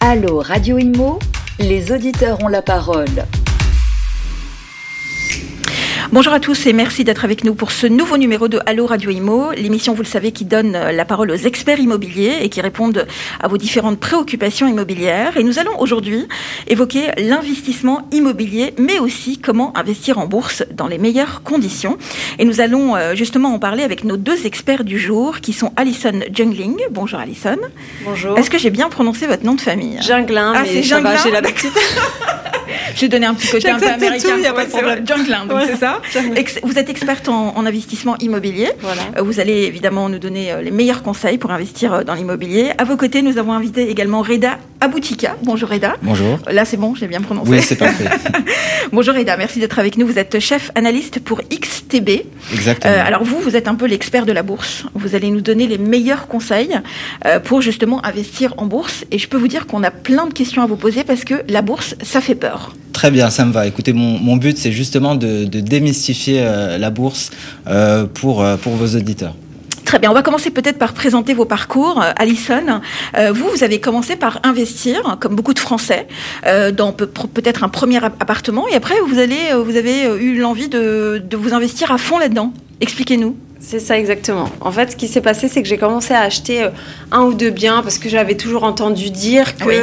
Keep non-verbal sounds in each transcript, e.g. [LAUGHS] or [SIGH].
Allô Radio Imo, les auditeurs ont la parole. Bonjour à tous et merci d'être avec nous pour ce nouveau numéro de Allo Radio Imo, l'émission, vous le savez, qui donne euh, la parole aux experts immobiliers et qui répondent à vos différentes préoccupations immobilières. Et nous allons aujourd'hui évoquer l'investissement immobilier, mais aussi comment investir en bourse dans les meilleures conditions. Et nous allons euh, justement en parler avec nos deux experts du jour, qui sont Alison Jungling. Bonjour Alison. Bonjour. Est-ce que j'ai bien prononcé votre nom de famille? Junglin, Ah, mais ça va, Junglin j'ai l'habitude. [LAUGHS] J'ai donné un petit côté un peu américain. tout, y a pas de problème. Junglin, donc Ouais. c'est ça? Ex- Vous êtes experte en, en investissement immobilier. Voilà. Euh, Vous allez évidemment nous donner euh, les meilleurs conseils pour investir euh, dans l'immobilier. À vos côtés, nous avons invité également Reda Aboutika. Bonjour Reda. Bonjour. Là, c'est bon, j'ai bien prononcé. Oui, c'est parfait. [LAUGHS] Bonjour Reda, merci d'être avec nous. Vous êtes chef analyste pour XTB. Exactement. Euh, alors vous, vous êtes un peu l'expert de la bourse. Vous allez nous donner les meilleurs conseils euh, pour justement investir en bourse. Et je peux vous dire qu'on a plein de questions à vous poser parce que la bourse, ça fait peur. Très bien, ça me va. Écoutez, mon, mon but, c'est justement de, de démystifier euh, la bourse euh, pour, euh, pour vos auditeurs. Très bien, on va commencer peut-être par présenter vos parcours. Alison, vous, vous avez commencé par investir, comme beaucoup de Français, dans peut- peut-être un premier app- appartement, et après vous, allez, vous avez eu l'envie de, de vous investir à fond là-dedans. Expliquez-nous. C'est ça exactement. En fait, ce qui s'est passé, c'est que j'ai commencé à acheter euh, un ou deux biens parce que j'avais toujours entendu dire que Oui.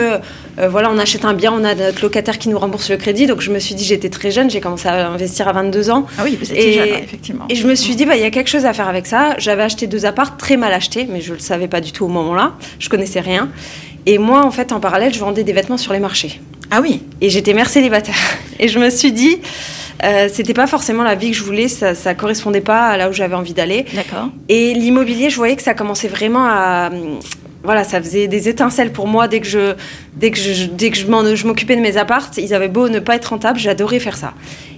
euh, voilà, on achète un bien, on a notre locataire qui nous rembourse le crédit. Donc je me suis dit, j'étais très jeune, j'ai commencé à investir à 22 ans. Ah oui, vous étiez Et- jeune, hein, effectivement. Et je me suis dit, bah, il y a quelque chose à faire avec ça. J'avais acheté deux apparts, très mal achetés, mais je ne le savais pas du tout au moment-là. Je connaissais rien. Et moi, en fait, en parallèle, je vendais des vêtements sur les marchés. Ah oui, Et j'étais mère célibataire. [LAUGHS] Et je me suis dit, euh, c'était pas forcément la vie que je voulais, ça, ça correspondait pas à là où j'avais envie d'aller. d'accord. Et l'immobilier, je voyais que ça commençait vraiment à. Voilà, ça faisait des étincelles pour moi dès que je, dès que je, dès que je m'occupais de mes appartes. Ils avaient beau ne pas être rentables, j'adorais faire ça.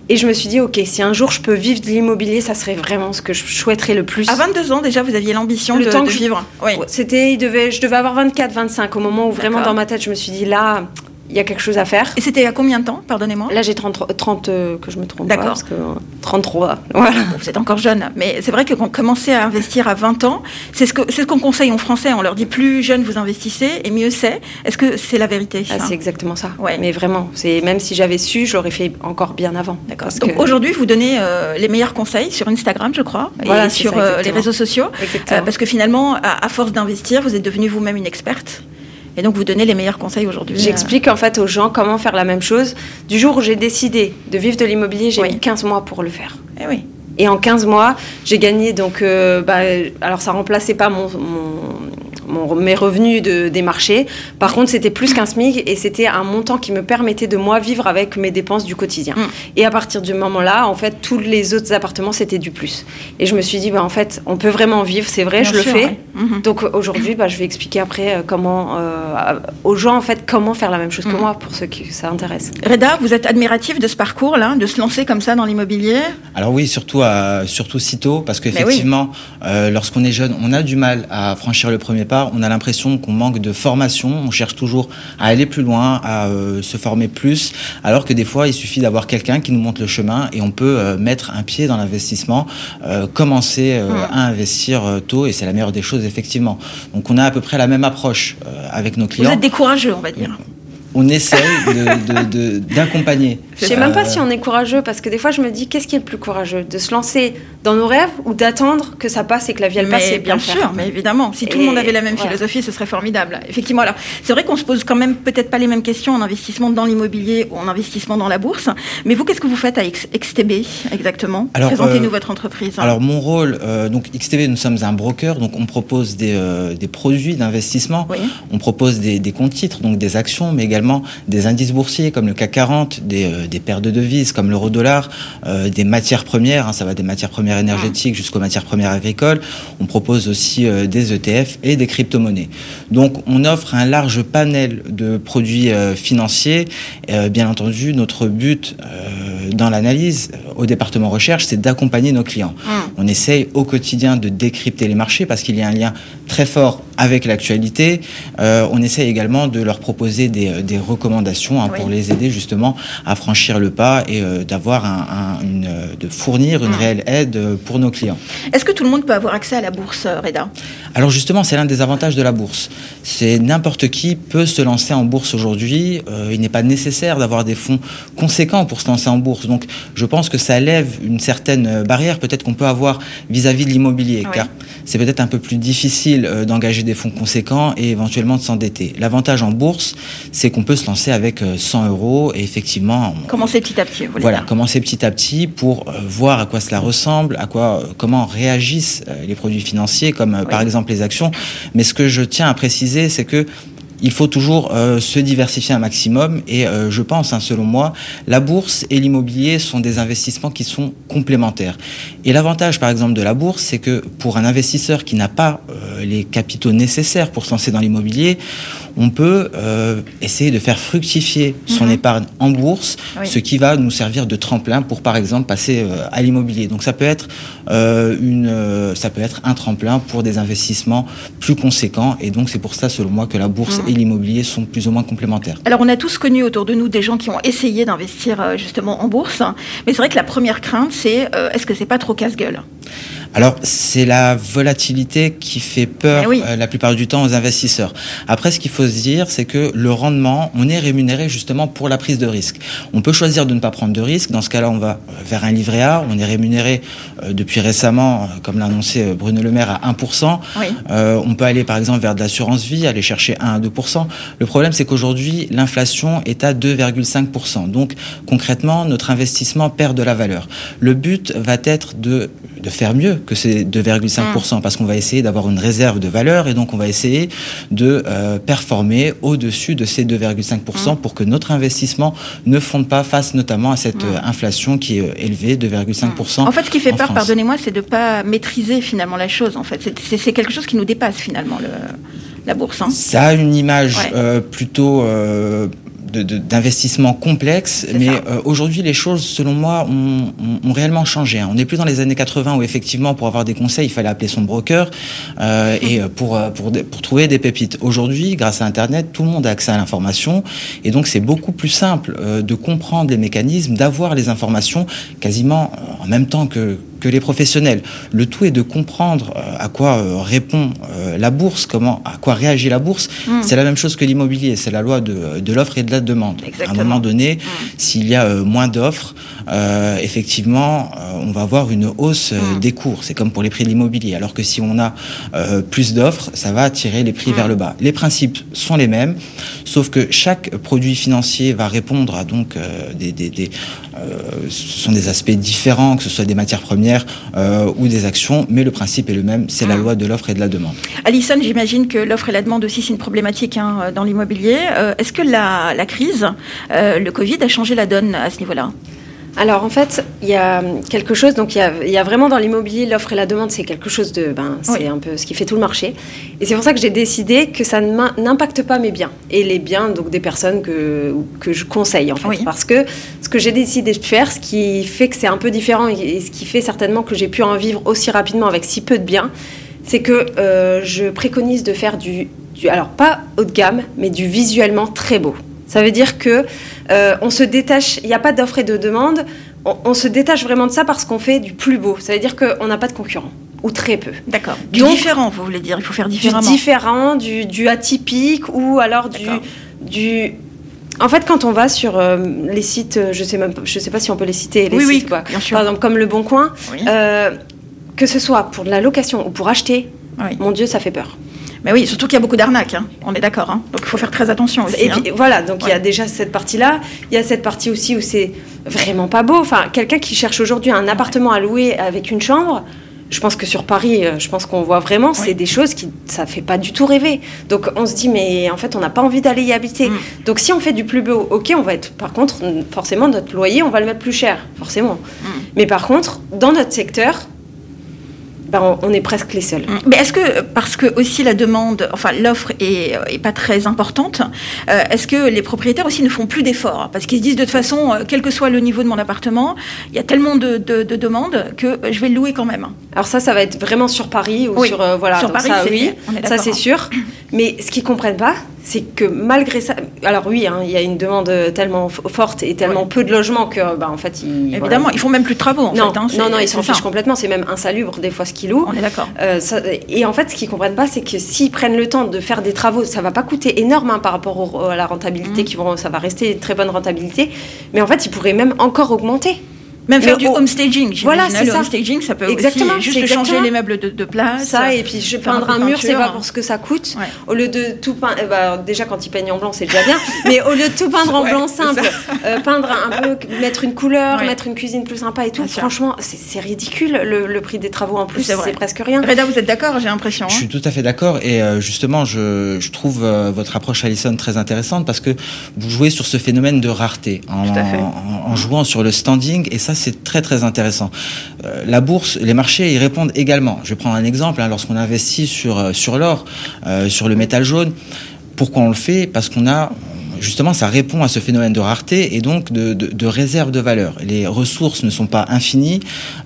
Et je me suis dit, ok, si un jour je peux vivre de l'immobilier, ça serait vraiment ce que je souhaiterais le plus. À 22 ans, déjà, vous aviez l'ambition Le de, temps de que je- vivre. Oui. C'était, il devait, je devais avoir 24, 25 au moment où vraiment dans ma tête, je me suis dit, là, il y a quelque chose à faire. Et c'était à combien de temps, pardonnez-moi? Là, j'ai 30, 30 euh, que je me trompe D'accord. pas, parce que euh, 33, [LAUGHS] voilà. Bon, vous êtes encore jeune, mais c'est vrai que quand commencer à investir à 20 ans, c'est ce que c'est ce qu'on conseille aux Français. On leur dit plus jeune vous investissez et mieux c'est. Est-ce que c'est la vérité Ah, c'est exactement ça. Ouais. Mais vraiment, c'est même si j'avais su, j'aurais fait encore bien avant. D'accord. Donc que- aujourd'hui, vous donnez euh, les meilleurs conseils sur Instagram, je crois, Voilà, et sur ça, euh, les réseaux sociaux. Euh, parce que finalement, à, à force d'investir, vous êtes devenue vous-même une experte, et donc vous donnez les meilleurs conseils aujourd'hui. J'explique en fait aux gens comment faire la même chose. Du jour où j'ai décidé de vivre de l'immobilier, j'ai Oui. mis 15 mois pour le faire. Euh, eh oui. Et en 15 mois, j'ai gagné donc. euh, bah, alors ça remplaçait pas mon, mon- mon- mes revenus de- des marchés. Par contre, c'était plus qu'un SMIC et c'était un montant qui me permettait de moi vivre avec mes dépenses du quotidien. Mm. Et à partir du moment-là, en fait, tous les autres appartements c'était du plus. Et je me suis dit, bah, en fait, on peut vraiment vivre, c'est vrai, Bien je sûr, le fais. ouais. Mhm. Donc aujourd'hui, bah, je vais expliquer après euh, comment euh, aux gens en fait comment faire la même chose que Mm. moi pour ceux qui ça intéresse. Reda, vous êtes admiratif de ce parcours-là, de se lancer comme ça dans l'immobilier? Alors oui, surtout, à, surtout si tôt, parce Mais qu'effectivement, euh, lorsqu'on est jeune, on a du mal à franchir le premier pas. On a l'impression qu'on manque de formation. On cherche toujours à aller plus loin, à euh, se former plus, alors que des fois, il suffit d'avoir quelqu'un qui nous montre le chemin et on peut euh, mettre un pied dans l'investissement, euh, commencer à investir tôt, et c'est la meilleure des choses, effectivement. Donc on a à peu près la même approche avec nos Vous clients. êtes des courageux, on va dire. On essaye de- de- de- [LAUGHS] d'accompagner. Je sais même pas si on est courageux parce que des fois je me dis qu'est-ce qui est le plus courageux? De se lancer dans nos rêves ou d'attendre que ça passe et que la vie elle passe mais et bien sûr, faire. mais évidemment, si tout le monde avait la même voilà. philosophie, ce serait formidable. Effectivement, alors c'est vrai qu'on se pose quand même peut-être pas les mêmes questions en investissement dans l'immobilier ou en investissement dans la bourse. Mais vous, qu'est-ce que vous faites à X- XTB exactement Alors, Présentez-nous euh, votre entreprise. Alors mon rôle, euh, donc XTB, nous sommes un broker, donc on propose des, euh, des produits d'investissement. Oui. On propose des, des comptes titres, donc des actions, mais également des indices boursiers comme le CAC 40, des, euh, des paires de devises comme l'euro-dollar, euh, des matières premières, hein, ça va des matières premières énergétiques jusqu'aux matières premières agricoles. On propose aussi euh, des ETF et des crypto-monnaies. Donc on offre un large panel de produits euh, financiers. Euh, bien entendu, notre but dans l'analyse au département recherche, c'est d'accompagner nos clients. Hum. On essaye au quotidien de décrypter les marchés parce qu'il y a un lien très fort avec l'actualité. Euh, on essaye également de leur proposer des, euh, des recommandations hein, Oui. pour les aider justement à franchir le pas et euh, d'avoir un, un- une, de fournir une réelle aide pour nos clients. Est-ce que tout le monde peut avoir accès à la bourse, Reda? Alors justement, c'est l'un des avantages de la bourse. C'est n'importe qui peut se lancer en bourse aujourd'hui. Euh, il n'est pas nécessaire d'avoir des fonds conséquents pour se lancer en bourse. Donc je pense que ça lève une certaine barrière peut-être qu'on peut avoir vis-à-vis de l'immobilier, car c'est peut-être un peu plus difficile euh, d'engager des fonds conséquents et éventuellement de s'endetter. L'avantage en bourse, c'est qu'on peut se lancer avec 100 euh, euros et effectivement... Commencer petit à petit, vous Voilà, commencer petit à petit pour voir à quoi cela ressemble, à quoi, comment réagissent les produits financiers, comme par exemple les actions. Mais ce que je tiens à préciser, c'est que il faut toujours euh, se diversifier un maximum et euh, je pense, hein, selon moi, la bourse et l'immobilier sont des investissements qui sont complémentaires. Et l'avantage, par exemple, de la bourse, c'est que pour un investisseur qui n'a pas euh, les capitaux nécessaires pour se lancer dans l'immobilier, on peut euh, essayer de faire fructifier son mhm. épargne en bourse, ce qui va nous servir de tremplin pour, par exemple, passer euh, à l'immobilier. Donc ça peut être euh, une, ça peut être un tremplin pour des investissements plus conséquents. Et donc c'est pour ça, selon moi, que la bourse mhm. et l'immobilier sont plus ou moins complémentaires. Alors on a tous connu autour de nous des gens qui ont essayé d'investir justement en bourse, mais c'est vrai que la première crainte, c'est est-ce que c'est pas trop casse-gueule? Alors, c'est la volatilité qui fait peur eh euh, la plupart du temps aux investisseurs. Après, ce qu'il faut se dire, c'est que le rendement, on est rémunéré justement pour la prise de risque. On peut choisir de ne pas prendre de risque. Dans ce cas-là, on va vers un livret A. On est rémunéré depuis récemment, euh, comme l'a annoncé Bruno Le Maire, à 1%. on peut aller par exemple vers de l'assurance vie, aller chercher 1 à 2%. Le problème, c'est qu'aujourd'hui, l'inflation est à 2,5%. Donc, concrètement, notre investissement perd de la valeur. Le but va être de, de faire mieux que ces 2,5%, parce qu'on va essayer d'avoir une réserve de valeur et donc on va essayer de euh, performer au-dessus de ces 2,5% pour que notre investissement ne fonde pas face notamment à cette euh, inflation qui est euh, élevée, 2,5%. En fait, ce qui fait peur, pardonnez-moi, c'est de ne pas maîtriser finalement la chose. En fait, c'est quelque chose qui nous dépasse finalement. Le la bourse. Hein. Ça a une image plutôt d'investissement complexe, mais euh, aujourd'hui les choses, selon moi, ont, ont, réellement changé. Hein. On n'est plus dans les années 80 où effectivement pour avoir des conseils, il fallait appeler son broker euh, et euh, pour, pour, pour trouver des pépites. Aujourd'hui, grâce à Internet, tout le monde a accès à l'information et donc c'est beaucoup plus simple de comprendre les mécanismes, d'avoir les informations quasiment en même temps que, que les professionnels. Le tout est de comprendre euh, à quoi euh, répond euh, la bourse, comment, à quoi réagit la bourse. Mm. C'est la même chose que l'immobilier, c'est la loi de, de l'offre et de la demande. À un moment donné, mm. s'il y a moins d'offres, effectivement, on va avoir une hausse mm. des cours. C'est comme pour les prix de l'immobilier. Alors que si on a plus d'offres, ça va tirer les prix vers le bas. Les principes sont les mêmes, sauf que chaque produit financier va répondre à donc des, des, des ce sont des aspects différents, que ce soit des matières premières euh, ou des actions, mais le principe est le même, c'est la ah. loi de l'offre et de la demande. Alison, j'imagine que l'offre et la demande aussi, c'est une problématique hein, dans l'immobilier. Euh, est-ce que la, la crise, euh, le Covid, a changé la donne à ce niveau-là? Alors en fait, il y a quelque chose, donc il y a, vraiment dans l'immobilier, l'offre et la demande, c'est quelque chose de, ben, c'est un peu ce qui fait tout le marché. Et c'est pour ça que j'ai décidé que ça n'impacte pas mes biens et les biens donc des personnes que, que je conseille en fait. Parce que ce que j'ai décidé de faire, ce qui fait que c'est un peu différent et ce qui fait certainement que j'ai pu en vivre aussi rapidement avec si peu de biens, c'est que euh, je préconise de faire du, du, alors pas haut de gamme, mais du visuellement très beau. Ça veut dire que euh, on se détache, il n'y a pas d'offre et de demande, on, se détache vraiment de ça parce qu'on fait du plus beau. Ça veut dire qu'on n'a pas de concurrent ou très peu. D'accord. Du différent, vous voulez dire Il faut faire différemment. Du différent, du, atypique ou alors du, du. En fait, quand on va sur euh, les sites, je sais même, je sais pas si on peut les citer, les sites quoi. Bien sûr. Par exemple, comme Le Bon Coin, euh, que ce soit pour de la location ou pour acheter, mon Dieu, ça fait peur. Mais oui, surtout qu'il y a beaucoup d'arnaques, hein. on est d'accord. Hein. Donc il faut faire très attention aussi. Et hein. voilà, donc il y a déjà cette partie-là. Il y a cette partie aussi où c'est vraiment pas beau. Enfin, quelqu'un qui cherche aujourd'hui un appartement à louer avec une chambre, je pense que sur Paris, euh, je pense qu'on voit vraiment, c'est des choses qui ça fait pas du tout rêver. Donc on se dit mais en fait on n'a pas envie d'aller y habiter. Mm. Donc si on fait du plus beau, ok, on va être. Par contre, forcément notre loyer, on va le mettre plus cher, forcément. Mm. Mais par contre, dans notre secteur, ben, on est presque les seuls. Mm. Mais est-ce que, parce que aussi la demande, enfin l'offre est, est, pas très importante, euh, est-ce que les propriétaires aussi ne font plus d'efforts? Parce qu'ils se disent de toute façon, euh, quel que soit le niveau de mon appartement, il y a tellement de, demandes que je vais le louer quand même. Alors ça, ça va être vraiment sur Paris ou sur euh, voilà. Sur Paris, ça, oui, ça c'est sûr. [CLEARS THROAT] Mais ce qu'ils comprennent pas, c'est que malgré ça, alors oui, hein, il y a une demande tellement forte et tellement peu de logements que, bah, en fait, ils, évidemment, ils font même plus de travaux. En non, fait, hein, non, non, ils s'en fichent complètement. C'est même insalubre des fois ce qu'ils louent. On est d'accord. Euh, et en fait, ce qu'ils comprennent pas, c'est que s'ils prennent le temps de faire des travaux, ça va pas coûter énorme hein, par rapport à la rentabilité, mmh. qui vont, ça va rester une très bonne rentabilité. Mais en fait, ils pourraient même encore augmenter. Même faire du home staging. Voilà, c'est ça. Le home staging, ça peut exactement, aussi juste changer les meubles de, place. Ça, et puis je peindre un, mur, c'est pas pour ce que ça coûte. Au lieu de tout peindre, eh ben, déjà quand ils peignent en blanc, c'est déjà bien. [LAUGHS] mais au lieu de tout peindre en blanc simple, euh, peindre un peu, mettre une couleur, mettre une cuisine plus sympa et tout. franchement, c'est ridicule le, prix des travaux en plus. C'est presque rien. Reda, vous êtes d'accord J'ai l'impression. Je suis tout à fait d'accord. Et euh, justement, je, je trouve euh, votre approche, Alison, très intéressante parce que vous jouez sur ce phénomène de rareté en, en, en jouant sur le standing. Et ça, c'est très très intéressant. Euh, la bourse, les marchés y répondent également. Je vais prendre un exemple. Hein, lorsqu'on investit sur, euh, sur l'or, euh, sur le métal jaune, pourquoi on le fait? Parce qu'on a justement, ça répond à ce phénomène de rareté et donc de, de, de réserve de valeur. Les ressources ne sont pas infinies,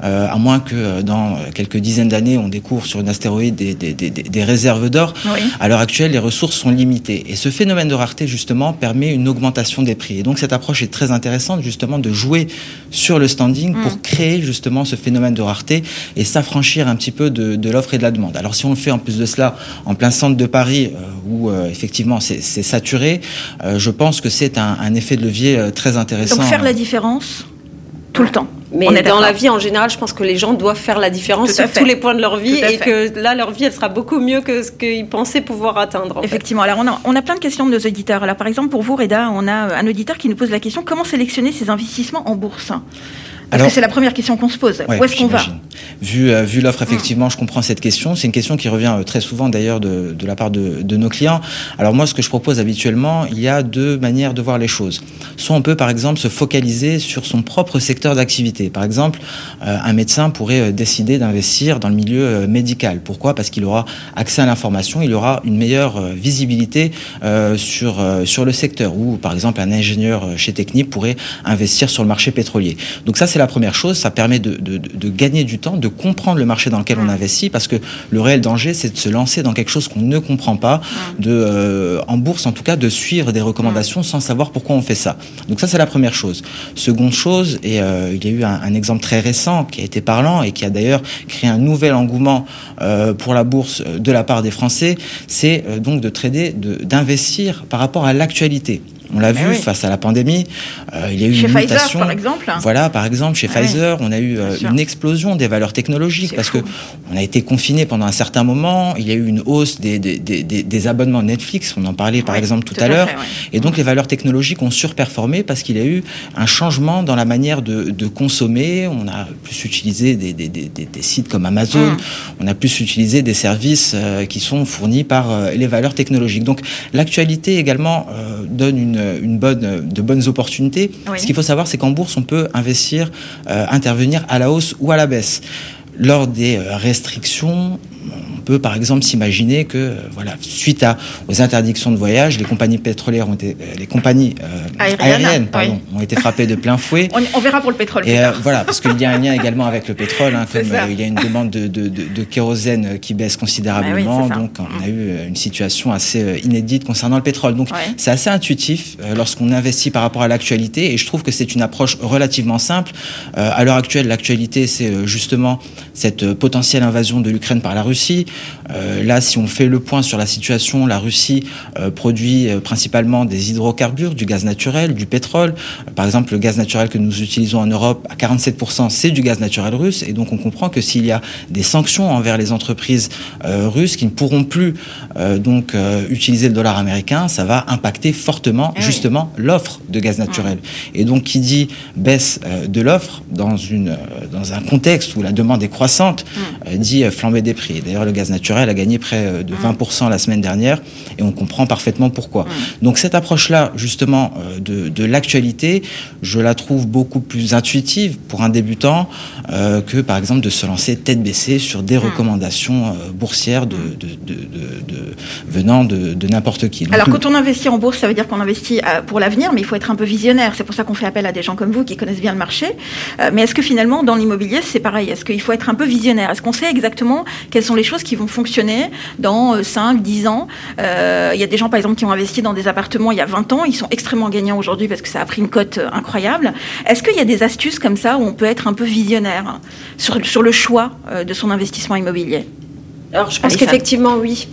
euh, à moins que euh, dans quelques dizaines d'années, on découvre sur une astéroïde des, des, des, des réserves d'or. Oui. À l'heure actuelle, les ressources sont limitées. Et ce phénomène de rareté, justement, permet une augmentation des prix. Et donc, cette approche est très intéressante, justement, de jouer sur le standing pour mm. créer, justement, ce phénomène de rareté et s'affranchir un petit peu de, de l'offre et de la demande. Alors, si on le fait en plus de cela en plein centre de Paris, euh, où euh, effectivement c'est saturé, euh, je pense que c'est un, un, effet de levier euh, très intéressant. Donc faire la différence tout le temps. Mais dans la vie en général, je pense que les gens doivent faire la différence sur tous les points de leur vie et que là, leur vie, elle sera beaucoup mieux que ce qu'ils pensaient pouvoir atteindre. Effectivement. Alors, on a, on a plein de questions de nos auditeurs. Alors, par exemple, pour vous, Reda, on a un auditeur qui nous pose la question comment sélectionner ses investissements en bourse? Parce que c'est la première question qu'on se pose. Où est-ce qu'on va Vu, euh, vu l'offre, effectivement, je comprends cette question. C'est une question qui revient euh, très souvent d'ailleurs de, de, la part de, de, nos clients. Alors moi, ce que je propose habituellement, il y a deux manières de voir les choses. Soit on peut, par exemple, se focaliser sur son propre secteur d'activité. Par exemple, euh, un médecin pourrait décider d'investir dans le milieu médical. Pourquoi? Parce qu'il aura accès à l'information, il aura une meilleure visibilité sur, sur le secteur. Ou, par exemple, un ingénieur chez Technip pourrait investir sur le marché pétrolier. Donc ça, c'est la première chose, ça permet de, de, de, gagner du temps, de comprendre le marché dans lequel on investit, parce que le réel danger, c'est de se lancer dans quelque chose qu'on ne comprend pas, de, euh, en bourse en tout cas, de suivre des recommandations sans savoir pourquoi on fait ça. Donc ça, c'est la première chose. Seconde chose, et euh, il y a eu un, un, exemple très récent qui a été parlant et qui a d'ailleurs créé un nouvel engouement euh, pour la bourse de la part des Français, c'est donc de trader, d'investir par rapport à l'actualité. On l'a vu oui. face à la pandémie. Euh, il y a eu chez une Pfizer, mutation. par exemple. Voilà, par exemple, chez ah Pfizer, oui. on a eu euh, une explosion des valeurs technologiques parce fou. que on a été confiné pendant un certain moment. Il y a eu une hausse des, des, des, des abonnements Netflix. On en parlait par exemple tout, tout à, à l'heure. Et donc les valeurs technologiques ont surperformé parce qu'il y a eu un changement dans la manière de, de consommer. On a plus utilisé des, sites comme Amazon. Mmh. On a plus utilisé des services euh, qui sont fournis par les valeurs technologiques. Donc l'actualité également donne une une bonne, de bonnes opportunités. Oui. Ce qu'il faut savoir, c'est qu'en bourse, on peut investir, euh, intervenir à la hausse ou à la baisse. Lors des euh, restrictions, on peut par exemple s'imaginer que, euh, voilà, suite à, aux interdictions de voyage, les compagnies pétrolières ont été, euh, les compagnies euh, aériennes, aériennes pardon, oui. ont été frappées de plein fouet. on, on, verra pour le pétrole. Et euh, voilà, parce qu'il y a un lien également avec le pétrole, hein, [LAUGHS] comme il y a une demande de, de, de, de kérosène qui baisse considérablement, oui, donc on a eu une situation assez inédite concernant le pétrole. Donc ouais. c'est assez intuitif lorsqu'on investit par rapport à l'actualité, et je trouve que c'est une approche relativement simple. à l'heure actuelle, l'actualité, c'est justement cette potentielle invasion de l'Ukraine par la Russie. Russie euh, là, si on fait le point sur la situation, la Russie euh, produit euh, principalement des hydrocarbures, du gaz naturel, du pétrole. par exemple, le gaz naturel que nous utilisons en Europe, à 47%, c'est du gaz naturel russe. Et donc, on comprend que s'il y a des sanctions envers les entreprises russes qui ne pourront plus donc utiliser le dollar américain, ça va impacter fortement oui. justement l'offre de gaz naturel. Et donc, qui dit baisse de l'offre dans, une, dans un contexte où la demande est croissante, mm. dit flamber des prix. D'ailleurs, le gaz naturel a gagné près euh, de 20% la semaine dernière et on comprend parfaitement pourquoi. Donc cette approche-là, justement, euh, de, de l'actualité, je la trouve beaucoup plus intuitive pour un débutant euh, que, par exemple, de se lancer tête baissée sur des recommandations euh, boursières de, de, de, venant de, n'importe qui. Donc, Alors quand on investit en bourse, ça veut dire qu'on investit pour l'avenir, mais il faut être un peu visionnaire. C'est pour ça qu'on fait appel à des gens comme vous qui connaissent bien le marché. mais est-ce que finalement, dans l'immobilier, c'est pareil? Est-ce qu'il faut être un peu visionnaire? Est-ce qu'on sait exactement sont sont les choses qui vont fonctionner? Dans 5, 10 ans. Il y a des gens, par exemple, qui ont investi dans des appartements il y a 20 ans. Ils sont extrêmement gagnants aujourd'hui parce que ça a pris une cote incroyable. Est-ce qu'il y a des astuces comme ça où on peut être un peu visionnaire sur, sur le choix de son investissement immobilier? Alors, je pense qu'effectivement, oui.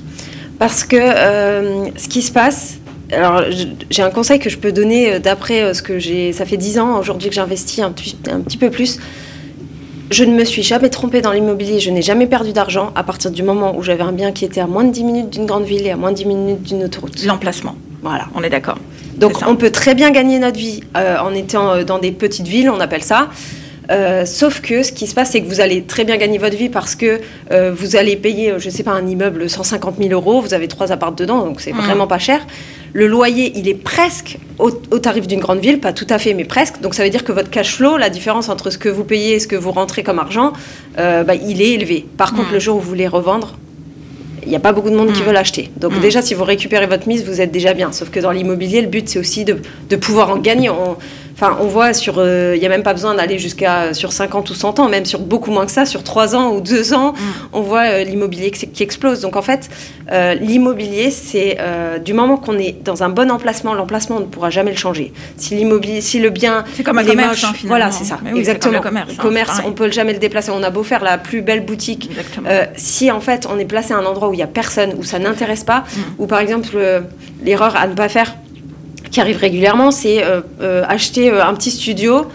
Parce que ce qui se passe, alors, j'ai un conseil que je peux donner euh, d'après euh, ce que j'ai. Ça fait 10 ans aujourd'hui que j'investis un, un, petit peu plus. Je ne me suis jamais trompée dans l'immobilier, je n'ai jamais perdu d'argent à partir du moment où j'avais un bien qui était à moins de 10 minutes d'une grande ville et à moins de 10 minutes d'une autoroute. L'emplacement. Voilà. On est d'accord. Donc, on peut très bien gagner notre vie euh, en étant dans des petites villes, on appelle ça. Euh, sauf que ce qui se passe, c'est que vous allez très bien gagner votre vie parce que euh, vous allez payer, je ne sais pas, un immeuble 150 000 euros, vous avez trois apparts dedans, donc c'est mmh. vraiment pas cher. Le loyer, il est presque au, tarif d'une grande ville, pas tout à fait, mais presque. Donc ça veut dire que votre cash flow, la différence entre ce que vous payez et ce que vous rentrez comme argent, euh, bah, il est élevé. Par contre, le jour où vous voulez revendre, il n'y a pas beaucoup de monde qui mmh. veut l'acheter. Donc déjà, si vous récupérez votre mise, vous êtes déjà bien. Sauf que dans l'immobilier, le but, c'est aussi de, de, pouvoir en gagner. On, Enfin, on voit sur, euh, il n'y a même pas besoin d'aller jusqu'à sur 50 ou 100 ans, même sur beaucoup moins que ça, sur 3 ans ou 2 ans, mm. on voit euh, l'immobilier qui, explose. Donc en fait, euh, l'immobilier, c'est du moment qu'on est dans un bon emplacement, l'emplacement on ne pourra jamais le changer. Si l'immobilier, si le bien, c'est comme un commerce, hein, voilà, c'est ça, exactement. le commerce, hein, commerce on peut jamais le déplacer. On a beau faire la plus belle boutique, si en fait on est placé à un endroit où il y a personne, où ça n'intéresse pas, mm. ou par exemple l'erreur à ne pas faire qui arrive régulièrement, c'est euh, euh, acheter euh, un petit studio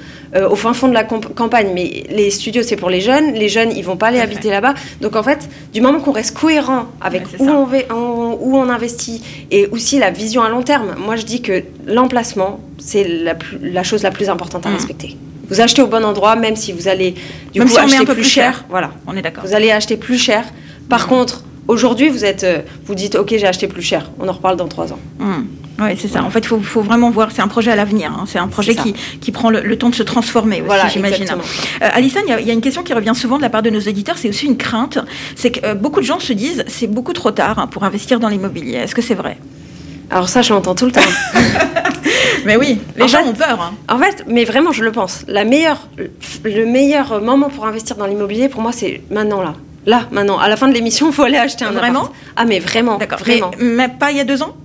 au fin fond de la campagne. Mais les studios, c'est pour les jeunes. Les jeunes, ils vont pas aller habiter là-bas. Donc en fait, du moment qu'on reste cohérent avec où, on où, on investit et aussi la vision à long terme, moi je dis que l'emplacement, c'est la, la, chose la plus importante à mm. respecter. Vous achetez au bon endroit, même si vous allez du coup acheter un peu plus, cher, Voilà, on est d'accord. Vous allez acheter plus cher. Par mm. contre, aujourd'hui, vous êtes, vous dites, ok, j'ai acheté plus cher. On en reparle dans trois ans. Mm. Oui, c'est ça. En fait, il faut, faut, vraiment voir. C'est un projet à l'avenir. Hein. C'est un projet qui, qui, prend le, temps de se transformer aussi, voilà, j'imagine. Euh, Alison, il y, a une question qui revient souvent de la part de nos éditeurs. C'est aussi une crainte. C'est que euh, beaucoup de gens se disent c'est beaucoup trop tard hein, pour investir dans l'immobilier. Est-ce que c'est vrai? Alors ça, je l'entends tout le temps. [LAUGHS] mais oui, les gens ont peur. Hein. En fait, mais vraiment, je le pense. La meilleure, le meilleur moment pour investir dans l'immobilier, pour moi, c'est maintenant là. Là, maintenant. À la fin de l'émission, il faut aller acheter un Vraiment? Ah, mais vraiment. D'accord. Vraiment. mais pas il y a deux ans?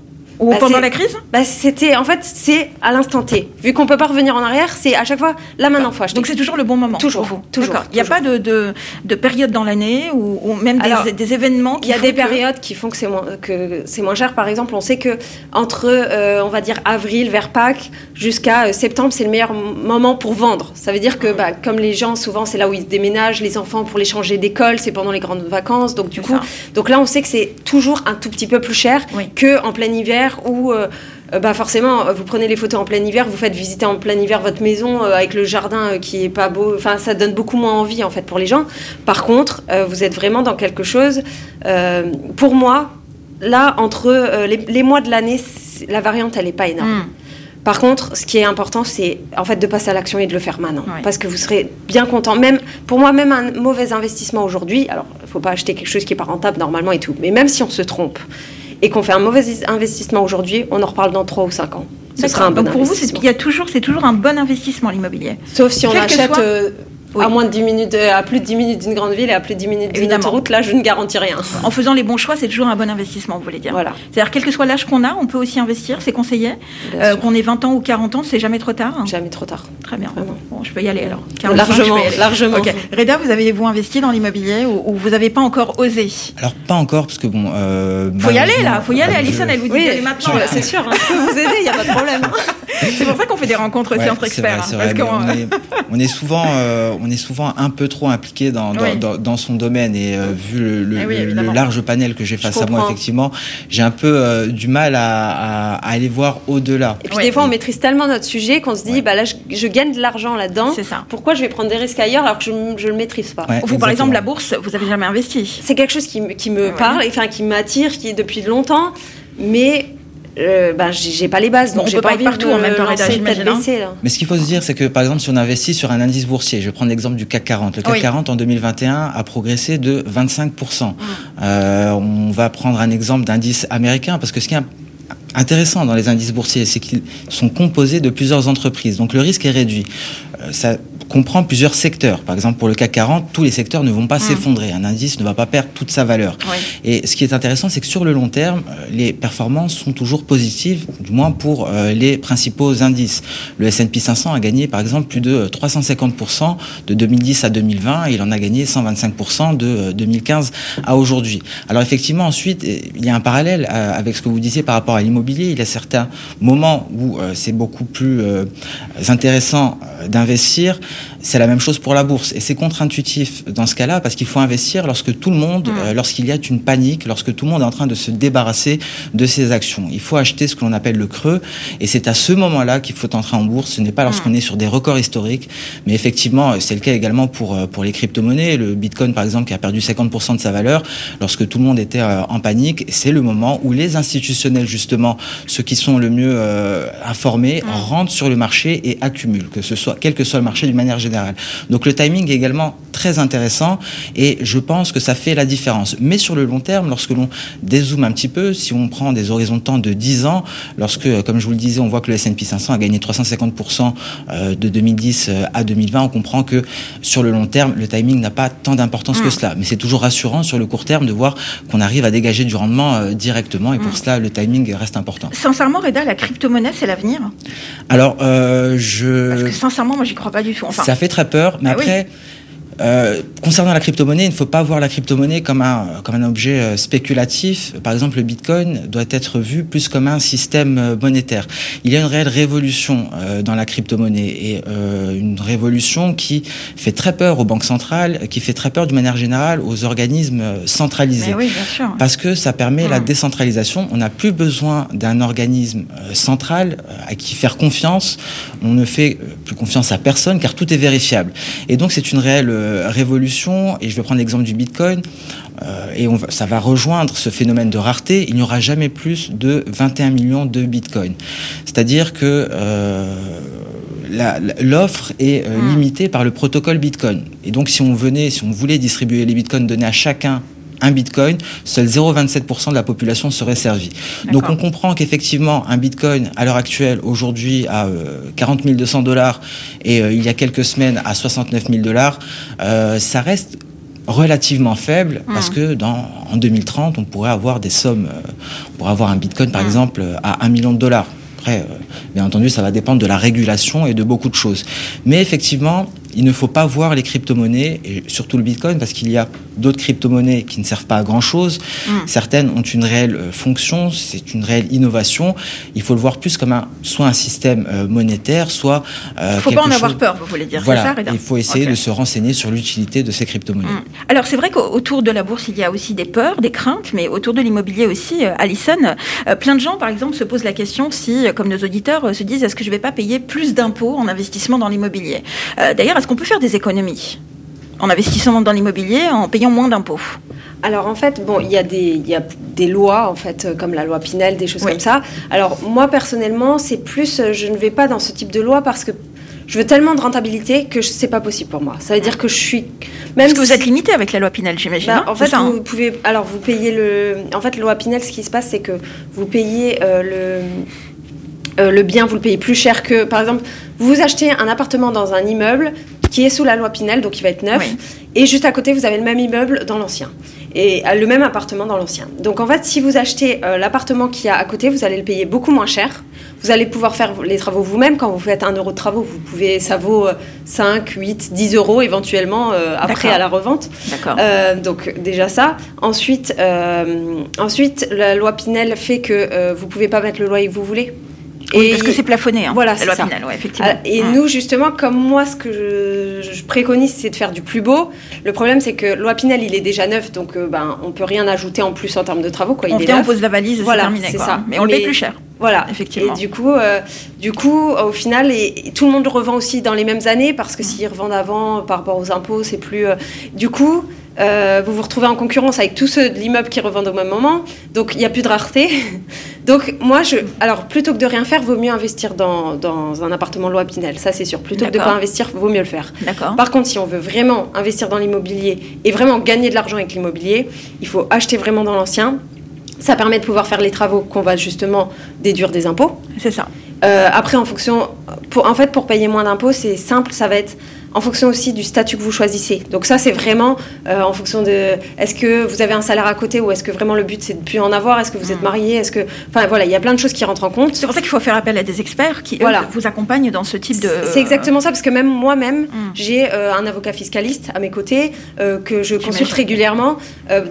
Ou bah, pendant la crise bah, C'était en fait c'est à l'instant T. Vu qu'on peut pas revenir en arrière, c'est à chaque fois là maintenant faut acheter. Donc c'est toujours le bon moment. Toujours. toujours Il n'y a pas de, de, de, période dans l'année ou, même des, des, événements. Il y a des périodes qui font que c'est moins que c'est moins cher. Par exemple, on sait que entre euh, on va dire avril vers Pâques jusqu'à euh, septembre, c'est le meilleur moment pour vendre. Ça veut dire que bah, comme les gens souvent c'est là où ils déménagent, les enfants pour les changer d'école, c'est pendant les grandes vacances. Donc du coup, donc là on sait que c'est toujours un tout petit peu plus cher que en plein hiver où euh, euh, bah forcément, vous prenez les photos en plein hiver, vous faites visiter en plein hiver votre maison euh, avec le jardin qui est pas beau. Enfin, ça donne beaucoup moins envie en fait pour les gens. Par contre, vous êtes vraiment dans quelque chose. pour moi, là, entre les, mois de l'année, la variante, elle n'est pas énorme. Hmm. Par contre, ce qui est important, c'est en fait de passer à l'action et de le faire maintenant, parce que vous serez bien content. Même pour moi, même un mauvais investissement aujourd'hui. Alors, il faut pas acheter quelque chose qui est pas rentable normalement et tout. Mais même si on se trompe, et qu'on fait un mauvais investissement aujourd'hui, on en reparle dans 3 ou 5 ans. Ce sera un bon Donc pour vous, il y a toujours, c'est toujours un bon investissement l'immobilier. Sauf si on achète euh, à moins de 10 minutes, à plus de 10 minutes d'une grande ville et à plus de 10 minutes d'une autoroute, là, je ne garantis rien. En faisant les bons choix, c'est toujours un bon investissement, vous voulez dire. Voilà. C'est-à-dire, quel que soit l'âge qu'on a, on peut aussi investir, c'est conseillé. Euh, qu'on ait 20 ans ou 40 ans, c'est jamais trop tard. Jamais trop tard. Très bien. Bon, je peux y aller alors. largement, largement. Reda, vous avez-vous investi dans l'immobilier ou, vous n'avez pas encore osé? Alors, pas encore, parce que bon. Euh, faut y aller là, faut y aller. Alison, elle vous dit d'aller maintenant. C'est sûr, hein. je peux vous aider, il n'y a pas de problème. [LAUGHS] c'est pour ça qu'on fait des rencontres aussi entre experts. on, est, souvent, euh, on est souvent un peu trop impliqué dans, dans, son domaine. Et euh, vu le, eh large panel que j'ai face à moi, effectivement, j'ai un peu euh, du mal à, aller voir au-delà. Et puis des fois, on maîtrise tellement notre sujet qu'on se dit, bah là, je, gagne de l'argent là-dedans. C'est ça. Pourquoi je vais prendre des risques ailleurs alors que je ne le maîtrise pas Vous, par exemple, la bourse, vous avez jamais investi. C'est quelque chose qui, qui me parle, enfin qui m'attire, qui est depuis longtemps, mais euh, ben, j'ai pas les bases, donc j'ai pas envie partout en même temps. Hein. Mais ce qu'il faut se dire, c'est que par exemple, si on investit sur un indice boursier, je vais prendre l'exemple du CAC 40. Le CAC 40 en 2021 a progressé de 25%. Mm. Euh, on va prendre un exemple d'indice américain, parce que ce qui est intéressant dans les indices boursiers, c'est qu'ils sont composés de plusieurs entreprises. Donc le risque est réduit. Euh, ça, comprend plusieurs secteurs. Par exemple, pour le CAC 40, tous les secteurs ne vont pas s'effondrer. Un indice ne va pas perdre toute sa valeur. Et ce qui est intéressant, c'est que sur le long terme, les performances sont toujours positives, du moins pour les principaux indices. Le S&P 500 a gagné, par exemple, plus de 350% de 2010 à 2020 et il en a gagné 125% de 2015 à aujourd'hui. Alors effectivement, ensuite, il y a un parallèle avec ce que vous disiez par rapport à l'immobilier. Il y a certains moments où c'est beaucoup plus intéressant d'investir c'est la même chose pour la bourse. Et c'est contre-intuitif dans ce cas-là parce qu'il faut investir lorsque tout le monde, euh, lorsqu'il y a une panique, lorsque tout le monde est en train de se débarrasser de ses actions. Il faut acheter ce que l'on appelle le creux. Et c'est à ce moment-là qu'il faut entrer en bourse. Ce n'est pas lorsqu'on est sur des records historiques. Mais effectivement, c'est le cas également pour, euh, pour les crypto-monnaies. Le Bitcoin, par exemple, qui a perdu 50% de sa valeur lorsque tout le monde était euh, en panique. C'est le moment où les institutionnels, justement, ceux qui sont le mieux informés, rentrent sur le marché et accumulent, que ce soit, quel que soit le marché d'une manière générale donc le timing est également très intéressant et je pense que ça fait la différence. Mais sur le long terme, lorsque l'on dézoome un petit peu, si on prend des horizons de temps de 10 ans, lorsque, comme je vous le disais, on voit que le S&P 500 a gagné 350% euh, de 2010 euh, à 2020, on comprend que sur le long terme, le timing n'a pas tant d'importance que mm. cela. Mais c'est toujours rassurant sur le court terme de voir qu'on arrive à dégager du rendement euh, directement et pour mm. cela, le timing reste important. Sincèrement, Reda, la crypto-monnaie, c'est l'avenir? Alors, je... Parce que sincèrement, moi, j'y crois pas du tout. Enfin, fait très peur, mais ah après, euh, concernant la crypto-monnaie, il ne faut pas voir la crypto-monnaie comme un, comme un objet euh, spéculatif. Par exemple, le Bitcoin doit être vu plus comme un système euh, monétaire. Il y a une réelle révolution dans la crypto-monnaie et une révolution qui fait très peur aux banques centrales, qui fait très peur d'une manière générale aux organismes centralisés. Oui, bien sûr. Parce que ça permet la mmh. décentralisation. On n'a plus besoin d'un organisme central à qui faire confiance. On ne fait plus confiance à personne car tout est vérifiable. Et donc c'est une réelle euh, révolution, et je vais prendre l'exemple du Bitcoin, euh, et on ça va rejoindre ce phénomène de rareté, il n'y aura jamais plus de 21 millions de Bitcoin. C'est-à-dire que euh, l'offre est hmm. limitée par le protocole Bitcoin. Et donc si on venait, si on voulait distribuer les Bitcoins, donner à chacun un bitcoin, seul 0,27% de la population serait servie. Donc on comprend qu'effectivement, un bitcoin, à l'heure actuelle, aujourd'hui, à 40 200 dollars et euh, il y a quelques semaines à 69 000 dollars, euh, ça reste relativement faible hmm. parce que dans, en 2030, on pourrait avoir des sommes, euh, on pourrait avoir un bitcoin par hmm. exemple à 1 million de dollars. Après, bien entendu, ça va dépendre de la régulation et de beaucoup de choses. Mais effectivement, il ne faut pas voir les crypto-monnaies, et surtout le Bitcoin, parce qu'il y a d'autres crypto-monnaies qui ne servent pas à grand-chose. Mm. Certaines ont une réelle euh, fonction, c'est une réelle innovation. Il faut le voir plus comme un, soit un système euh, monétaire, soit... Euh, il ne faut pas en avoir peur, vous voulez dire. Voilà, ça, il faut essayer de se renseigner sur l'utilité de ces crypto-monnaies. Mm. Alors c'est vrai qu'autour de la bourse, il y a aussi des peurs, des craintes, mais autour de l'immobilier aussi, Alison, plein de gens, par exemple, se posent la question si, comme nos auditeurs, se disent est-ce que je ne vais pas payer plus d'impôts en investissement dans l'immobilier? D'ailleurs, est-ce qu'on peut faire des économies en investissant dans l'immobilier en payant moins d'impôts alors en fait, bon, il y, a des, y a des lois en fait, comme la loi Pinel, des choses comme ça. Alors moi personnellement, c'est plus, je ne vais pas dans ce type de loi parce que je veux tellement de rentabilité que c'est pas possible pour moi. Ça veut dire que je suis même parce que vous êtes limité avec la loi Pinel, j'imagine. Bah, en fait, vous hein pouvez, alors vous payez le, en fait, la loi Pinel, ce qui se passe, c'est que vous payez euh, le, euh, le bien, vous le payez plus cher que, par exemple, vous achetez un appartement dans un immeuble qui est sous la loi Pinel, donc il va être neuf. Et juste à côté, vous avez le même immeuble dans l'ancien. Et euh, le même appartement dans l'ancien. Donc en fait, si vous achetez euh, l'appartement qui a à côté, vous allez le payer beaucoup moins cher. Vous allez pouvoir faire les travaux vous-même. Quand vous faites un euro de travaux, vous pouvez, ça vaut 5, 8, 10 euros éventuellement euh, après à la revente. D'accord. donc déjà ça. Ensuite, ensuite, la loi Pinel fait que vous pouvez pas mettre le loyer que vous voulez. Oui, parce que c'est plafonné. Hein, voilà, c'est ça. ouais, effectivement. Ah, et nous, justement, comme moi, ce que je, préconise, c'est de faire du plus beau. Le problème, c'est que loi Pinel, il est déjà neuf, donc euh, ben, on peut rien ajouter en plus en termes de travaux. Quoi. Il on vient, on pose la valise, voilà, c'est terminé. Quoi. Ça. Mais on le paye plus cher. Voilà, effectivement. Et du coup, euh, du coup, au final, et, tout le monde le revend aussi dans les mêmes années parce que s'ils revendent avant par rapport aux impôts, c'est plus. Euh, du coup, euh, vous vous retrouvez en concurrence avec tous ceux de l'immeuble qui revendent au même moment, donc il n'y a plus de rareté. [LAUGHS] donc moi, je, alors plutôt que de rien faire, vaut mieux investir dans, dans un appartement loi Pinel, ça c'est sûr. Plutôt que de ne pas investir, vaut mieux le faire. Par contre, si on veut vraiment investir dans l'immobilier et vraiment gagner de l'argent avec l'immobilier, il faut acheter vraiment dans l'ancien. Ça permet de pouvoir faire les travaux qu'on va justement déduire des impôts. C'est ça. Euh, après, en fonction, pour, en fait, pour payer moins d'impôts, c'est simple, ça va être en fonction aussi du statut que vous choisissez. Donc ça, c'est vraiment euh, en fonction de est-ce que vous avez un salaire à côté ou est-ce que vraiment le but c'est de plus en avoir? Est-ce que vous êtes marié? Est-ce que, enfin voilà, il y a plein de choses qui rentrent en compte. C'est pour ça qu'il faut faire appel à des experts qui eux, vous accompagnent dans ce type de. C'est exactement ça, parce que même moi-même, Mm. j'ai euh, un avocat fiscaliste à mes côtés euh, que je consulte régulièrement.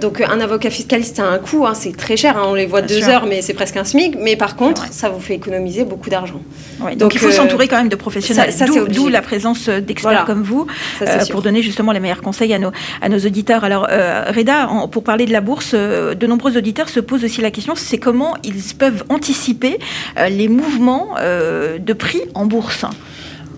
Donc, un avocat fiscaliste, a un coût, hein, c'est très cher. hein, on les voit Bien deux sûr. heures, mais c'est presque un SMIC. Mais par contre, ça vous fait économiser beaucoup d'argent. Ouais, donc, Donc, il faut s'entourer quand même de professionnels. ça- ça, c'est D'où- la présence d'experts Voilà. Comme vous Ça, euh, pour donner justement les meilleurs conseils à nos, à nos auditeurs. Alors, euh, Reda, en- pour parler de la bourse, euh, de nombreux auditeurs se posent aussi la question c'est comment ils peuvent anticiper les mouvements de prix en bourse?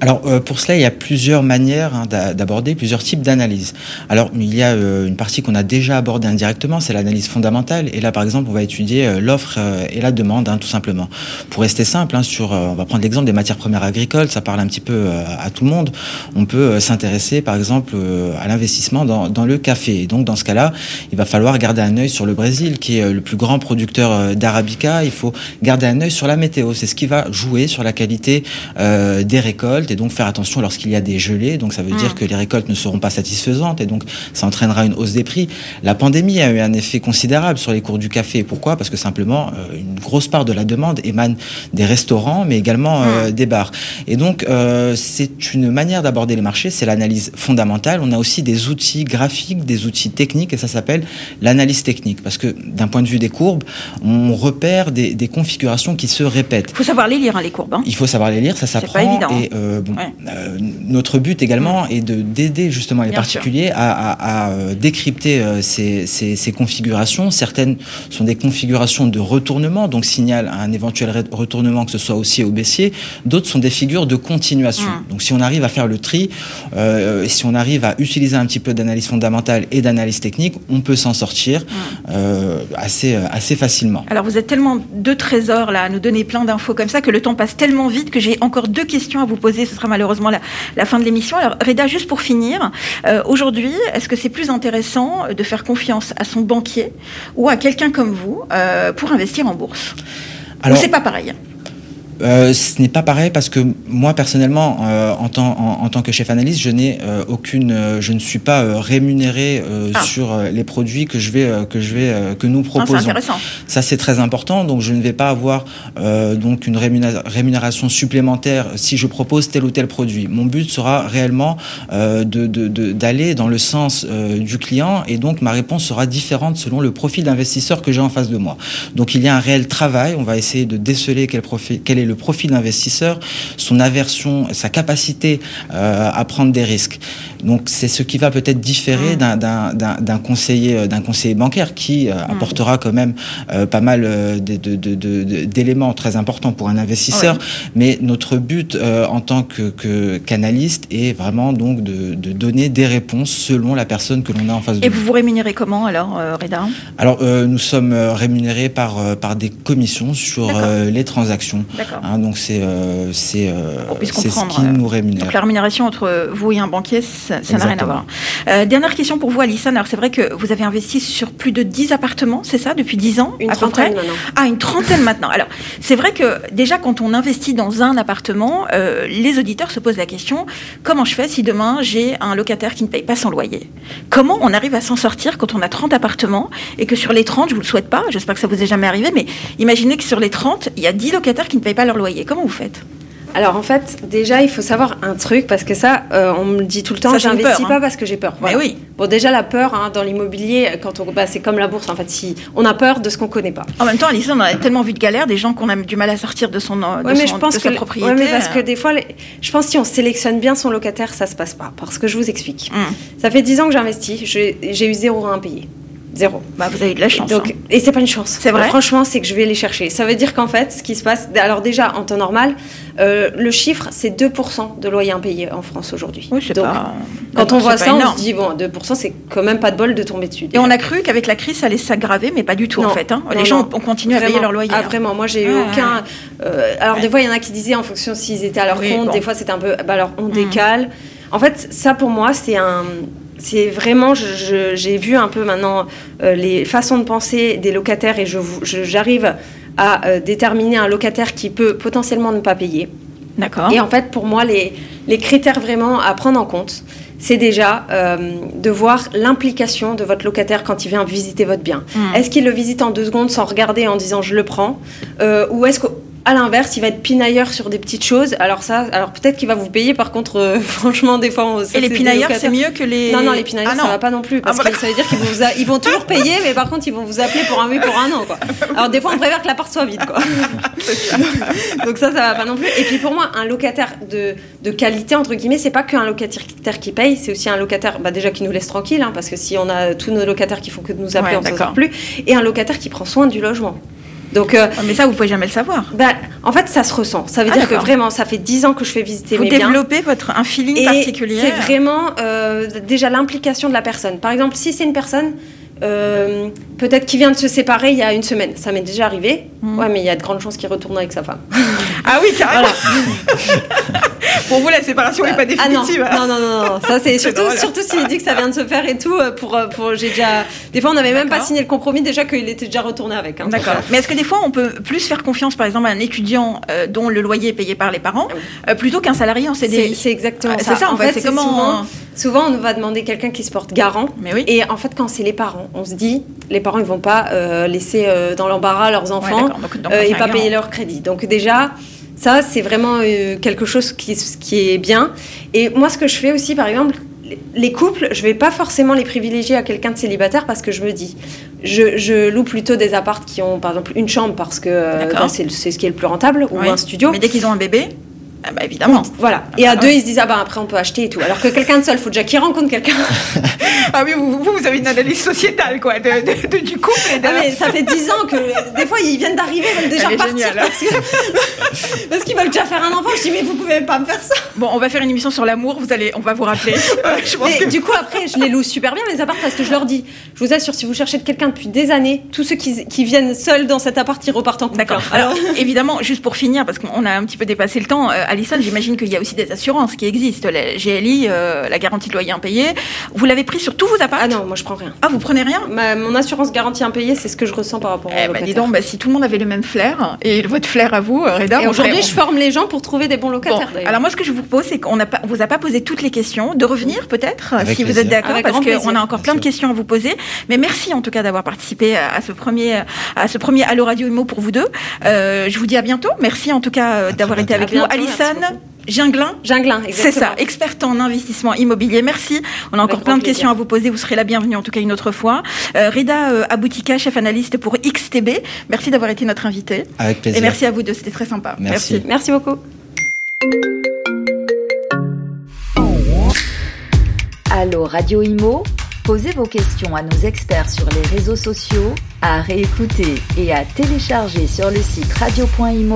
Alors euh, pour cela, il y a plusieurs manières hein, d'a- d'aborder, plusieurs types d'analyses. Alors il y a euh, une partie qu'on a déjà abordée indirectement, c'est l'analyse fondamentale. Et là, par exemple, on va étudier euh, l'offre euh, et la demande, hein, tout simplement. Pour rester simple, hein, sur, euh, on va prendre l'exemple des matières premières agricoles, ça parle un petit peu à tout le monde. On peut s'intéresser, par exemple, à l'investissement dans, dans le café. Et donc dans ce cas-là, il va falloir garder un œil sur le Brésil, qui est le plus grand producteur d'arabica. Il faut garder un œil sur la météo. C'est ce qui va jouer sur la qualité des récoltes et donc faire attention lorsqu'il y a des gelées. Donc ça veut dire que les récoltes ne seront pas satisfaisantes et donc ça entraînera une hausse des prix. La pandémie a eu un effet considérable sur les cours du café. Pourquoi? Parce que simplement euh, une grosse part de la demande émane des restaurants, mais également euh, des bars. Et donc euh, c'est une manière d'aborder les marchés, c'est l'analyse fondamentale. On a aussi des outils graphiques, des outils techniques et ça s'appelle l'analyse technique parce que d'un point de vue des courbes, on repère des, des configurations qui se répètent. Il faut savoir les lire, hein, les courbes. hein. Il faut savoir les lire, ça s'apprend. Et euh, bon, euh, notre but également est de d'aider justement les Bien particuliers à, à- à, euh, décrypter euh, ces, ces- ces configurations. Certaines sont des configurations de retournement, donc signalent un éventuel re- retournement, que ce soit haussier ou baissier. D'autres sont des figures de continuation. Mm. Donc si on arrive à faire le tri, euh, si on arrive à utiliser un petit peu d'analyse fondamentale et d'analyse technique, on peut s'en sortir euh, assez, assez facilement. Alors vous êtes tellement de trésors là à nous donner plein d'infos comme ça que le temps passe tellement vite que j'ai encore deux questions à vous poser. Ce sera malheureusement la, la fin de l'émission. Alors Reda, juste pour finir, euh, aujourd'hui, est-ce que c'est plus intéressant de faire confiance à son banquier ou à quelqu'un comme vous euh, pour investir en bourse? Ou c'est pas pareil? Euh, ce n'est pas pareil parce que moi personnellement, euh, en, tant, en, en tant que chef analyste, je n'ai euh, aucune, je ne suis pas rémunéré Ah. sur les produits que je vais, que je vais, que nous Ah, proposons. Ça c'est très important. Donc je ne vais pas avoir donc une rémunéra- rémunération supplémentaire si je propose tel ou tel produit. Mon but sera réellement de- de- de- d'aller dans le sens du client et donc ma réponse sera différente selon le profil d'investisseur que j'ai en face de moi. Donc il y a un réel travail. On va essayer de déceler quel, profil, quel est le profil d'investisseur, son aversion, sa capacité euh, à prendre des risques. Donc c'est ce qui va peut-être différer d'un- d'un conseiller, euh, d'un conseiller bancaire qui euh, apportera quand même euh, pas mal d'éléments très importants pour un investisseur. Mais notre but en tant que qu'analyste est vraiment donc de, de donner des réponses selon la personne que l'on a en face de Et nous. vous vous rémunérez comment alors, Reda? Alors, nous sommes rémunérés par, par des commissions sur les transactions. D'accord. Hein, donc, c'est euh, c'est euh, ce qui euh, nous rémunère. Donc la rémunération entre vous et un banquier, ça n'a rien à voir. Euh, dernière question pour vous, Alison. Alors c'est vrai que vous avez investi sur plus de 10 appartements, c'est ça, depuis 10 ans Une à peu près trentaine maintenant. Ah, une trentaine maintenant. Alors, c'est vrai que déjà, quand on investit dans un appartement, euh, les auditeurs se posent la question comment je fais si demain j'ai un locataire qui ne paye pas son loyer? Comment on arrive à s'en sortir quand on a 30 appartements et que sur les 30, je vous le souhaite pas, j'espère que ça vous est jamais arrivé, mais imaginez que sur les 30, il y a 10 locataires qui ne payent pas leur loyer. Comment vous faites? Alors en fait, déjà, il faut savoir un truc, parce que ça, euh, on me le dit tout le temps, j'investis peur, hein. pas parce que j'ai peur. Mais oui. Bon, déjà, la peur hein, dans l'immobilier, quand on, bah, c'est comme la bourse, en fait, si on a peur de ce qu'on connaît pas. En même temps, Alison, on a tellement vu de galères, des gens qu'on a du mal à sortir de son, de Ouais, mais son- je pense de que sa propriété. ouais, mais parce que euh, des fois, les- je pense que si on sélectionne bien son locataire, ça se passe pas. Parce que je vous explique. hum, Ça fait 10 ans que j'investis, j'ai eu zéro à impayé. Zéro. bah, vous avez de la chance. Donc, hein. et c'est pas une chance. C'est vrai Franchement, c'est que je vais les chercher. Ça veut dire qu'en fait, ce qui se passe, alors déjà en temps normal, euh, le chiffre c'est 2% de loyer impayé en France aujourd'hui. Oui, Donc, pas. quand non, on voit ça, on se dit bon, 2% c'est quand même pas de bol de tomber dessus. Et on a cru qu'avec la crise, ça allait s'aggraver, mais pas du tout en fait. hein. Non, Les gens ont continué à payer leur loyer. Ah hein. vraiment, moi j'ai eu aucun. euh, alors Ouais. des fois il y en a qui disaient en fonction s'ils étaient à leur Oui, compte, bon. des fois c'était un peu. Bah alors on Mm. décale. En fait, ça pour moi c'est un. C'est vraiment, j'ai vu un peu maintenant euh, les façons de penser des locataires et j'arrive à euh, déterminer un locataire qui peut potentiellement ne pas payer. D'accord. Et en fait, pour moi, les, les critères vraiment à prendre en compte, c'est déjà euh, de voir l'implication de votre locataire quand il vient visiter votre bien. Hmm. Est-ce qu'il le visite en deux secondes sans regarder en disant je le prends Ou est-ce qu'à l'inverse, il va être pinailleur sur des petites choses Alors ça, alors peut-être qu'il va vous payer. Par contre, euh, [LAUGHS] franchement, des fois, on, ça, Et les pinailleurs, c'est mieux que les. Non, non, les pinailleurs, Ah, ça non. va pas non plus. Parce Ah, bon, que ça veut dire qu'ils vont, vous a- ils vont toujours payer, mais par contre, ils vont vous appeler pour un oui, pour un an. Quoi. Alors, des fois, on préfère que l'appart soit vide. Quoi. [LAUGHS] Donc, ça, ça va pas non plus. Et puis, pour moi, un locataire de, de qualité, entre guillemets, c'est pas qu'un locataire qui paye, c'est aussi un locataire bah, déjà qui nous laisse tranquille, hein, parce que si on a tous nos locataires qui font que de nous appeler, Ouais, on s'en sort plus. Et un locataire qui prend soin du logement. Donc, euh, Ah, Mais ça, vous pouvez jamais le savoir. bah, en fait, ça se ressent. Ça veut Ah, dire que vraiment, ça fait 10 ans que je fais visiter Vous mes biens. développez votre un feeling Et particulier. C'est vraiment euh, déjà l'implication de la personne. Par exemple, si c'est une personne euh, peut-être qui vient de se séparer il y a une semaine, ça m'est déjà arrivé. Mhm. Ouais, mais il y a de grandes chances qu'il retourne avec sa femme. Ah oui, carrément. Voilà. [LAUGHS] Pour vous, la séparation n'est pas Ah non, définitive. non, non, non, non. Ça c'est surtout, drôle. surtout s'il dit que ça vient de se faire et tout. euh, Pour, euh, pour j'ai déjà. Des fois, on n'avait même pas signé le compromis déjà qu'il était déjà retourné avec. hein. D'accord. Mais est-ce que des fois, on peut plus faire confiance, par exemple, à un étudiant euh, dont le loyer est payé par les parents, euh, plutôt qu'un salarié en CDI c'est exactement Ah, ça. C'est ça, en, fait. C'est comment souvent, souvent, on va demander quelqu'un qui se porte garant. Mais oui. Et en fait, quand c'est les parents, on se dit, les parents, ils vont pas euh, laisser euh, dans l'embarras leurs Ouais, enfants d'accord. Donc, euh, et pas payer leur crédit. Donc déjà, ça, c'est vraiment euh, quelque chose qui, qui est bien. Et moi, ce que je fais aussi, par exemple, les couples, je vais pas forcément les privilégier à quelqu'un de célibataire parce que je me dis, je, je loue plutôt des appartes qui ont, par exemple, une chambre parce que euh, bah, c'est ce qui est le plus rentable, ou Oui. un studio. Mais dès qu'ils ont un bébé, ah bah, évidemment. Voilà. Et à Ah, deux, ouais. ils se disent, ah bah après, on peut acheter et tout. Alors que quelqu'un de seul, faut déjà qu'il rencontre quelqu'un. [LAUGHS] Ah oui, vous, vous, avez une analyse sociétale, quoi, de, de- de- du couple et. Ah, mais ça fait 10 ans que des fois ils viennent d'arriver, ils veulent déjà repartir parce que- parce qu'ils veulent déjà faire un enfant. Je dis mais vous pouvez pas me faire ça. Bon, on va faire une émission sur l'amour, vous allez, on va vous rappeler. [LAUGHS] Je pense Mais que- du coup après je les loue super bien les apparts parce que je leur dis, je vous assure si vous cherchez de quelqu'un depuis des années, tous ceux qui, qui viennent seuls dans cet appart ils repartent en couple. D'accord. hein. Alors, évidemment, juste pour finir, parce qu'on a un petit peu dépassé le temps, euh, Alison, j'imagine qu'il y a aussi des assurances qui existent. La GLI, euh, la garantie de loyer impayé. Vous l'avez pris sur tous vos apparts ah non moi je prends rien. Ah, vous prenez rien? Ma- mon assurance garantie impayée c'est ce que je ressens par rapport au Eh ben, locataire. dis donc, bah, si tout le monde avait le même flair, et votre flair à vous, euh, Reda, on aujourd'hui je forme les gens pour trouver des bons Bon, locataires. alors moi ce que je vous propose c'est qu'on n'a pas, on vous a pas posé toutes les questions, de revenir peut-être si vous êtes d'accord parce qu'on a encore plein de questions à vous poser. Mais merci en tout cas d'avoir participé à à ce premier à ce premier Allo Radio Imo pour vous deux. Euh, je vous dis à bientôt. Merci en tout cas d'avoir été avec bientôt. nous, À merci beaucoup. Ginglin, Ginglin c'est exactement. ça, experte en investissement immobilier. Merci. On a encore plein de questions à vous poser. Vous serez la bienvenue en tout cas une autre fois. Euh, Reda euh, Aboutika, chef analyste pour XTB. Merci d'avoir été notre invité. Avec plaisir. Et merci à vous deux, c'était très sympa. Merci. Merci beaucoup. Allô Radio Imo Posez vos questions à nos experts sur les réseaux sociaux, à réécouter et à télécharger sur le site radio.imo